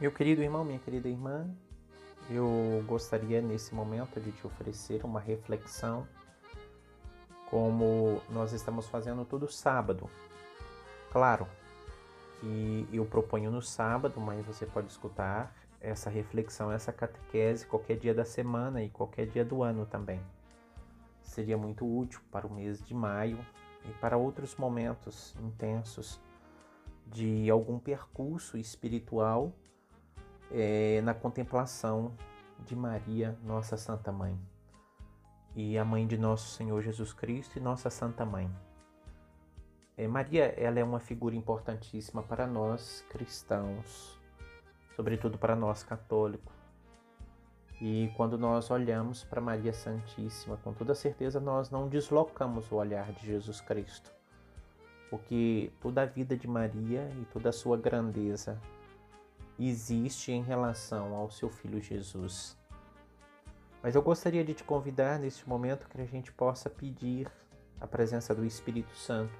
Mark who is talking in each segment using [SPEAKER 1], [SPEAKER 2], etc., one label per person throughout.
[SPEAKER 1] Meu querido irmão, minha querida irmã, eu gostaria nesse momento de te oferecer uma reflexão, como nós estamos fazendo todo sábado. Claro que eu proponho no sábado, mas você pode escutar essa reflexão, essa catequese qualquer dia da semana e qualquer dia do ano também. Seria muito útil para o mês de maio e para outros momentos intensos de algum percurso espiritual é, na contemplação de Maria, nossa Santa Mãe, e a mãe de nosso Senhor Jesus Cristo e nossa Santa Mãe. É, Maria, ela é uma figura importantíssima para nós cristãos, sobretudo para nós católicos. E quando nós olhamos para Maria Santíssima, com toda certeza nós não deslocamos o olhar de Jesus Cristo, porque toda a vida de Maria e toda a sua grandeza existe em relação ao seu filho Jesus. Mas eu gostaria de te convidar neste momento que a gente possa pedir a presença do Espírito Santo,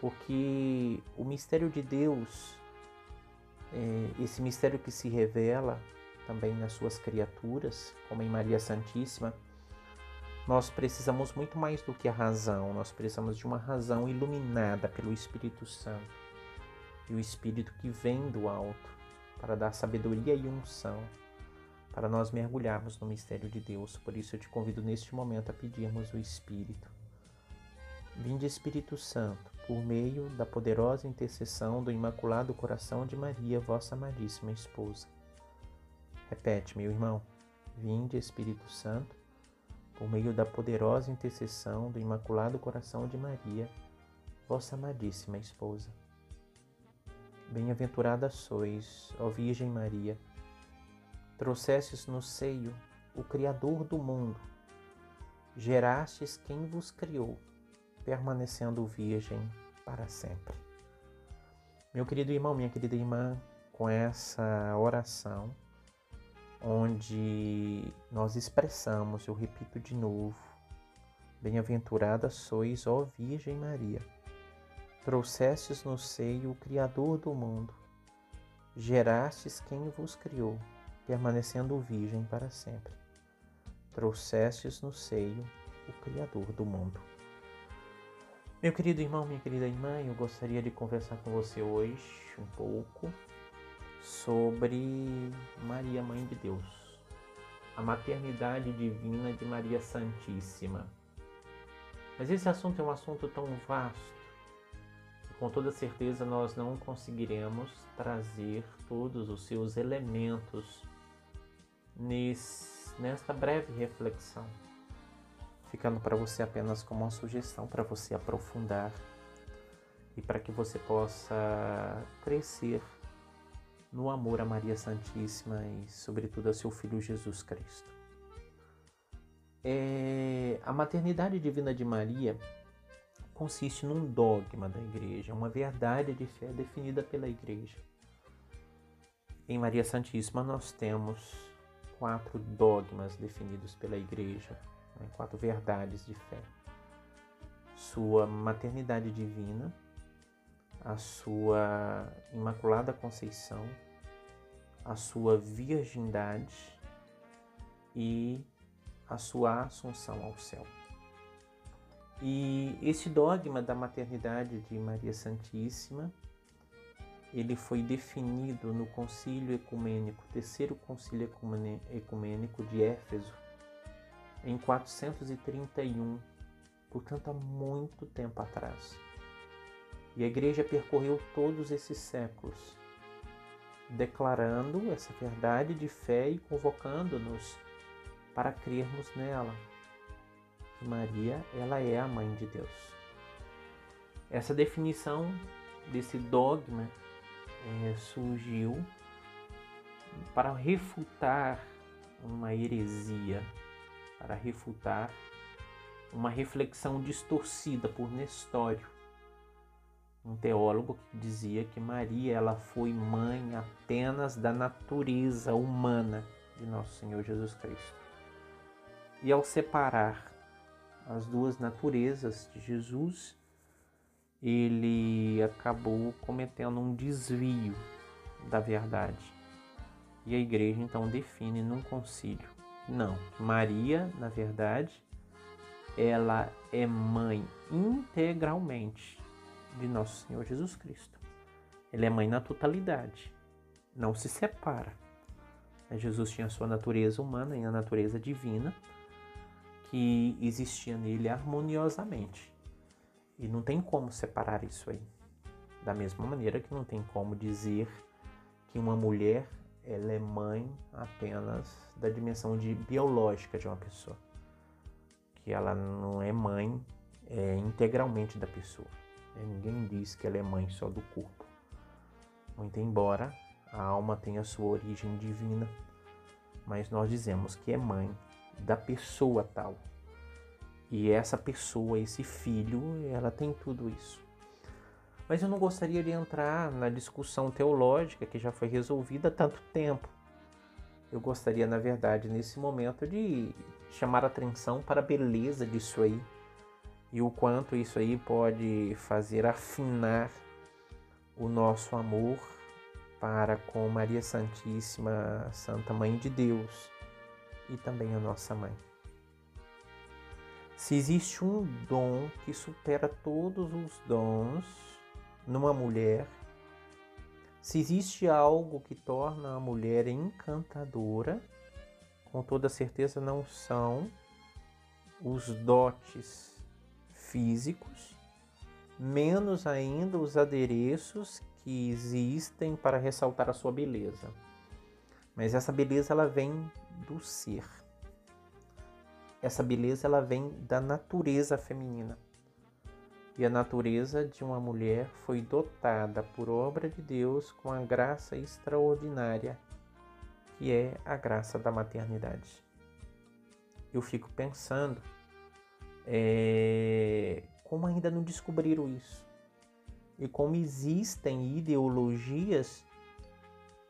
[SPEAKER 1] porque o mistério de Deus, é, esse mistério que se revela também nas suas criaturas, como em Maria Santíssima, nós precisamos muito mais do que a razão, nós precisamos de uma razão iluminada pelo Espírito Santo e o Espírito que vem do alto para dar sabedoria e unção para nós mergulharmos no mistério de Deus. Por isso eu te convido neste momento a pedirmos o Espírito. Vinde Espírito Santo, por meio da poderosa intercessão do Imaculado Coração de Maria, vossa amadíssima esposa. Repete, meu irmão. Vinde Espírito Santo, por meio da poderosa intercessão do Imaculado Coração de Maria, vossa amadíssima esposa. Bem-aventurada sois, ó Virgem Maria, trouxestes no seio o Criador do mundo, gerastes quem vos criou, permanecendo virgem para sempre. Meu querido irmão, minha querida irmã, com essa oração, onde nós expressamos, eu repito de novo, Bem-aventurada sois, ó Virgem Maria Trouxestes no seio o Criador do mundo, gerastes quem vos criou, permanecendo virgem para sempre. Trouxestes no seio o Criador do mundo. Meu querido irmão, minha querida irmã, eu gostaria de conversar com você hoje um pouco sobre Maria, Mãe de Deus, a maternidade divina de Maria Santíssima. Mas esse assunto é um assunto tão vasto com toda certeza nós não conseguiremos trazer todos os seus elementos nesse, nesta breve reflexão, ficando para você apenas como uma sugestão para você aprofundar e para que você possa crescer no amor a Maria Santíssima e, sobretudo, a seu Filho Jesus Cristo. É, a maternidade divina de Maria consiste num dogma da igreja, uma verdade de fé definida pela igreja. Em Maria Santíssima nós temos quatro dogmas definidos pela igreja, né? quatro verdades de fé. Sua maternidade divina, a sua imaculada conceição, a sua virgindade e a sua assunção ao céu. E esse dogma da maternidade de Maria Santíssima, ele foi definido no Concílio Ecumênico, terceiro Concílio Ecumênico de Éfeso, em 431, portanto há muito tempo atrás. E a igreja percorreu todos esses séculos, declarando essa verdade de fé e convocando-nos para crermos nela Maria ela é a mãe de Deus. Essa definição desse dogma é, surgiu para refutar uma heresia, para refutar uma reflexão distorcida por Nestório, um teólogo que dizia que Maria ela foi mãe apenas da natureza humana de nosso Senhor Jesus Cristo. E ao separar as duas naturezas de Jesus, ele acabou cometendo um desvio da verdade. E a igreja então define num concílio. Não, Maria, na verdade, ela é mãe integralmente de nosso Senhor Jesus Cristo. Ela é mãe na totalidade, não se separa. Jesus tinha a sua natureza humana e a natureza divina que existia nele harmoniosamente. E não tem como separar isso aí. Da mesma maneira que não tem como dizer que uma mulher ela é mãe apenas da dimensão de biológica de uma pessoa, que ela não é mãe é, integralmente da pessoa. É, ninguém diz que ela é mãe só do corpo. Muito embora a alma tenha sua origem divina, mas nós dizemos que é mãe da pessoa tal. E essa pessoa, esse filho, ela tem tudo isso. Mas eu não gostaria de entrar na discussão teológica que já foi resolvida há tanto tempo. Eu gostaria, na verdade, nesse momento, de chamar atenção para a beleza disso aí e o quanto isso aí pode fazer afinar o nosso amor para com Maria Santíssima, Santa Mãe de Deus e também a nossa mãe. Se existe um dom que supera todos os dons numa mulher, se existe algo que torna a mulher encantadora, com toda certeza não são os dotes físicos, menos ainda os adereços que existem para ressaltar a sua beleza. Mas essa beleza ela vem do ser. Essa beleza ela vem da natureza feminina. E a natureza de uma mulher foi dotada por obra de Deus com a graça extraordinária, que é a graça da maternidade. Eu fico pensando é, como ainda não descobriram isso e como existem ideologias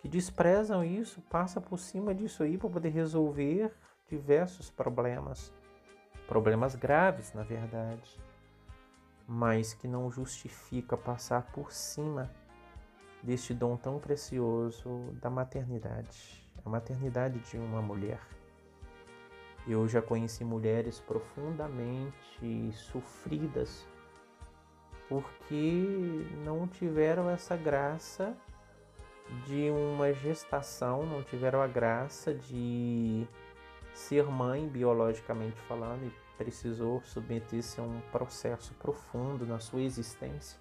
[SPEAKER 1] desprezam isso, passa por cima disso aí para poder resolver diversos problemas, problemas graves, na verdade, mas que não justifica passar por cima deste dom tão precioso da maternidade, a maternidade de uma mulher. Eu já conheci mulheres profundamente sofridas porque não tiveram essa graça de uma gestação, não tiveram a graça de ser mãe biologicamente falando e precisou submeter-se a um processo profundo na sua existência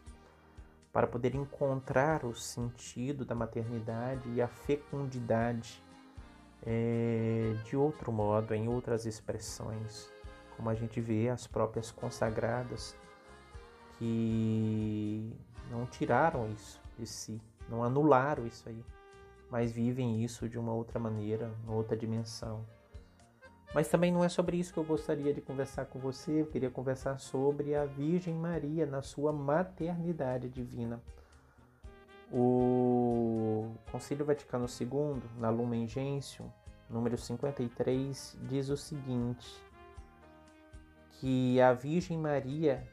[SPEAKER 1] para poder encontrar o sentido da maternidade e a fecundidade é, de outro modo, em outras expressões, como a gente vê as próprias consagradas que não tiraram isso de si, não anularam isso aí, mas vivem isso de uma outra maneira, uma outra dimensão. Mas também não é sobre isso que eu gostaria de conversar com você, eu queria conversar sobre a Virgem Maria na sua maternidade divina. O Concílio Vaticano II, na Lumen Gentium, número 53, diz o seguinte: que a Virgem Maria,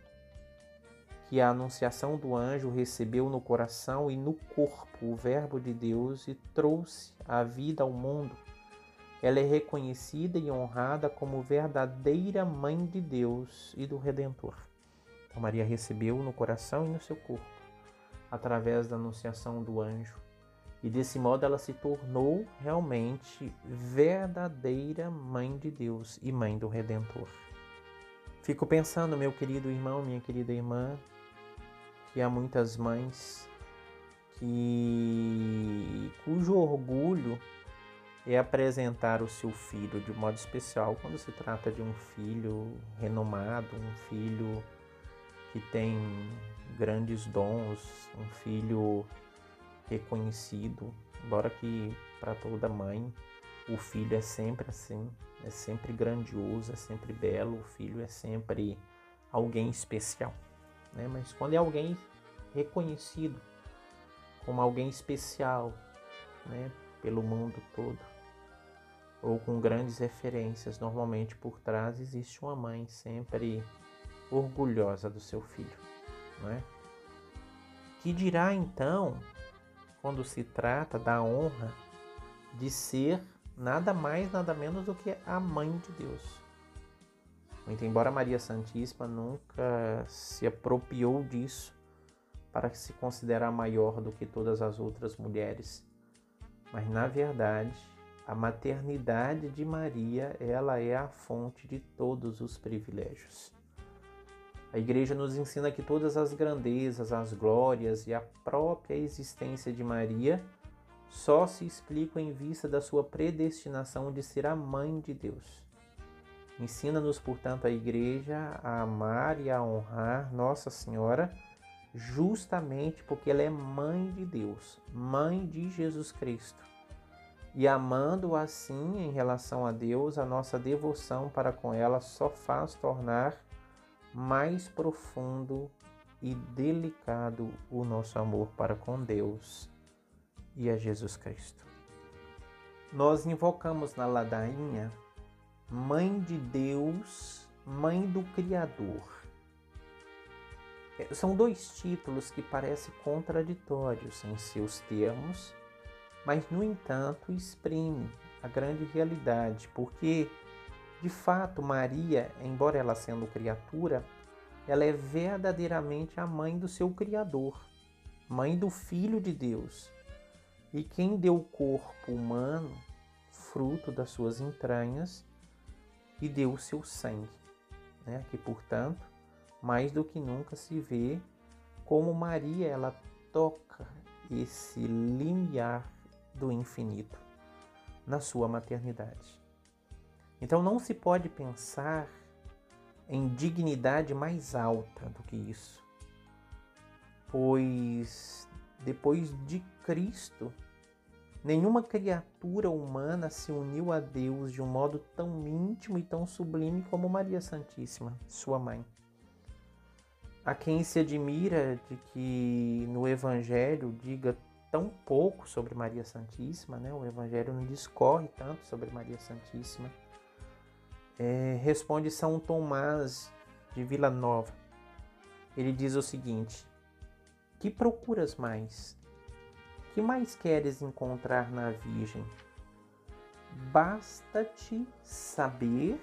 [SPEAKER 1] que a anunciação do anjo recebeu no coração e no corpo o Verbo de Deus e trouxe a vida ao mundo, ela é reconhecida e honrada como verdadeira mãe de Deus e do Redentor. Então, Maria recebeu no coração e no seu corpo através da anunciação do anjo. E desse modo ela se tornou realmente verdadeira mãe de Deus e mãe do Redentor. Fico pensando, meu querido irmão, minha querida irmã, que há muitas mães que cujo orgulho é apresentar o seu filho de modo especial quando se trata de um filho renomado, um filho que tem grandes dons, um filho reconhecido, embora que para toda mãe o filho é sempre assim, é sempre grandioso, é sempre belo, o filho é sempre alguém especial, né? Mas quando é alguém reconhecido como alguém especial, né, pelo mundo todo, ou com grandes referências, normalmente por trás existe uma mãe sempre orgulhosa do seu filho, não é? Que dirá então quando se trata da honra de ser nada mais, nada menos do que a mãe de Deus. Muito embora Maria Santíssima nunca se apropriou disso para se considerar maior do que todas as outras mulheres, mas na verdade, a maternidade de Maria, ela é a fonte de todos os privilégios. A igreja nos ensina que todas as grandezas, as glórias e a própria existência de Maria só se explicam em vista da sua predestinação de ser a mãe de Deus. Ensina-nos, portanto, a igreja a amar e a honrar Nossa Senhora, justamente porque ela é mãe de Deus, mãe de Jesus Cristo. E amando assim em relação a Deus, a nossa devoção para com ela só faz tornar mais profundo e delicado o nosso amor para com Deus e a Jesus Cristo. Nós invocamos na ladainha Mãe de Deus, Mãe do Criador. É, são dois títulos que parecem contraditórios em seus termos, mas no entanto exprimem a grande realidade, porque de fato Maria, embora ela sendo criatura, ela é verdadeiramente a mãe do seu Criador, mãe do Filho de Deus, e quem deu o corpo humano, fruto das suas entranhas, e deu o seu sangue, né? que portanto, mais do que nunca se vê como Maria ela toca esse limiar do infinito na sua maternidade. Então não se pode pensar em dignidade mais alta do que isso, pois depois de Cristo, nenhuma criatura humana se uniu a Deus de um modo tão íntimo e tão sublime como Maria Santíssima, sua mãe. A quem se admira de que no Evangelho diga tão pouco sobre Maria Santíssima, né? o Evangelho não discorre tanto sobre Maria Santíssima, é, responde São Tomás de Vila Nova. Ele diz o seguinte: que procuras mais? Que mais queres encontrar na Virgem? Basta-te saber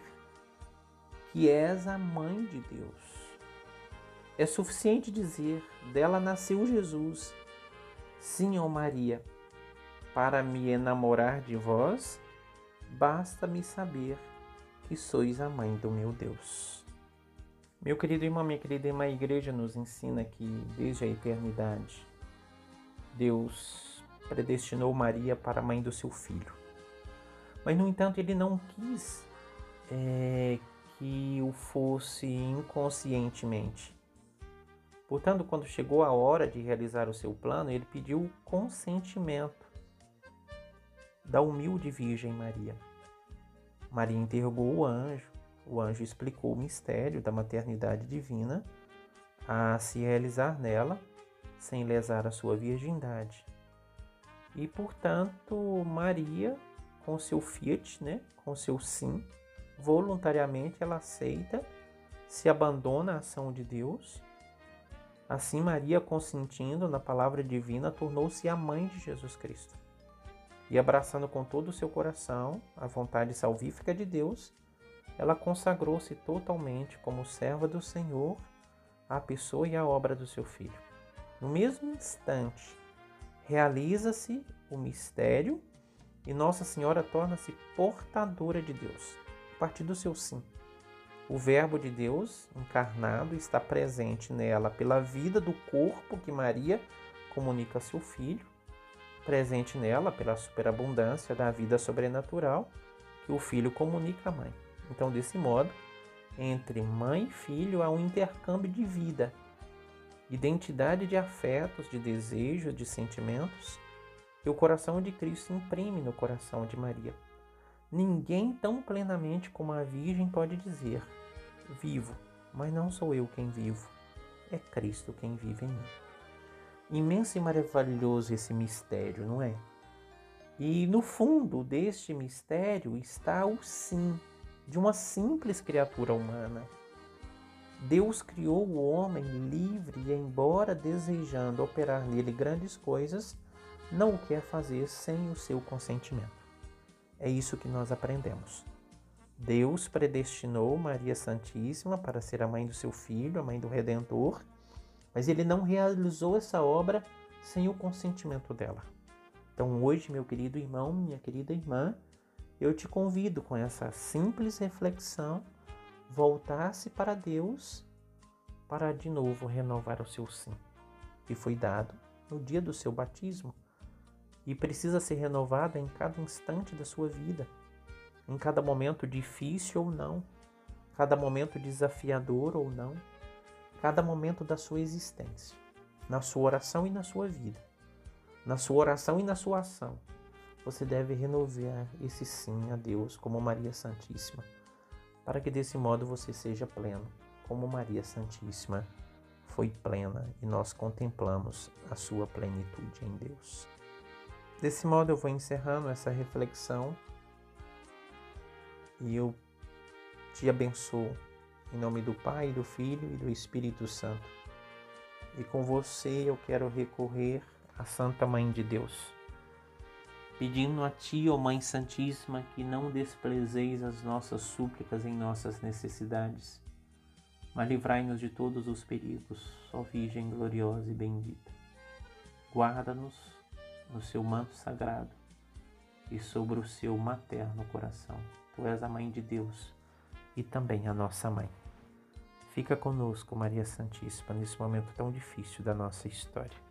[SPEAKER 1] que és a mãe de Deus. É suficiente dizer: dela nasceu Jesus. Sim, ó Maria, para me enamorar de vós, basta-me saber que sois a mãe do meu Deus. Meu querido irmão, minha querida irmã, a igreja nos ensina que desde a eternidade Deus predestinou Maria para a mãe do seu filho. Mas, no entanto, ele não quis é, que o fosse inconscientemente. Portanto, quando chegou a hora de realizar o seu plano, ele pediu o consentimento da humilde Virgem Maria. Maria interrogou o anjo o anjo explicou o mistério da maternidade divina a se realizar nela sem lesar a sua virgindade. E, portanto, Maria, com seu fiat, né, com seu sim, voluntariamente ela aceita, se abandona à ação de Deus. Assim, Maria, consentindo na palavra divina, tornou-se a mãe de Jesus Cristo. E abraçando com todo o seu coração a vontade salvífica de Deus, ela consagrou-se totalmente como serva do Senhor à pessoa e à obra do seu filho. No mesmo instante, realiza-se o mistério e Nossa Senhora torna-se portadora de Deus, a partir do seu sim. O Verbo de Deus encarnado está presente nela pela vida do corpo que Maria comunica a seu filho, presente nela pela superabundância da vida sobrenatural que o filho comunica à mãe. Então, desse modo, entre mãe e filho há um intercâmbio de vida, identidade de afetos, de desejos, de sentimentos, que o coração de Cristo imprime no coração de Maria. Ninguém tão plenamente como a Virgem pode dizer: Vivo, mas não sou eu quem vivo, é Cristo quem vive em mim. Imenso e maravilhoso esse mistério, não é? E no fundo deste mistério está o sim de uma simples criatura humana. Deus criou o homem livre e, embora desejando operar nele grandes coisas, não o quer fazer sem o seu consentimento. é isso que nós aprendemos. Deus predestinou Maria Santíssima para ser a mãe do seu filho, a mãe do Redentor, mas ele não realizou essa obra sem o consentimento dela. Então, hoje, meu querido irmão, minha querida irmã, eu te convido com essa simples reflexão, voltar-se para Deus para de novo renovar o seu sim, que foi dado no dia do seu batismo e precisa ser renovada em cada instante da sua vida, em cada momento difícil ou não, cada momento desafiador ou não, cada momento da sua existência, na sua oração e na sua vida, na sua oração e na sua ação. Você deve renovar esse sim a Deus como Maria Santíssima, para que desse modo você seja pleno, como Maria Santíssima foi plena e nós contemplamos a sua plenitude em Deus. Desse modo eu vou encerrando essa reflexão e eu te abençoo em nome do Pai, do Filho e do Espírito Santo. E com você eu quero recorrer à Santa Mãe de Deus, pedindo a Ti, ó Mãe Santíssima, que não desprezeis as nossas súplicas em nossas necessidades, mas livrai-nos de todos os perigos, ó Virgem gloriosa e bendita. Guarda-nos no seu manto sagrado e sobre o seu materno coração. Tu és a mãe de Deus e também a nossa mãe. Fica conosco, Maria Santíssima, nesse momento tão difícil da nossa história.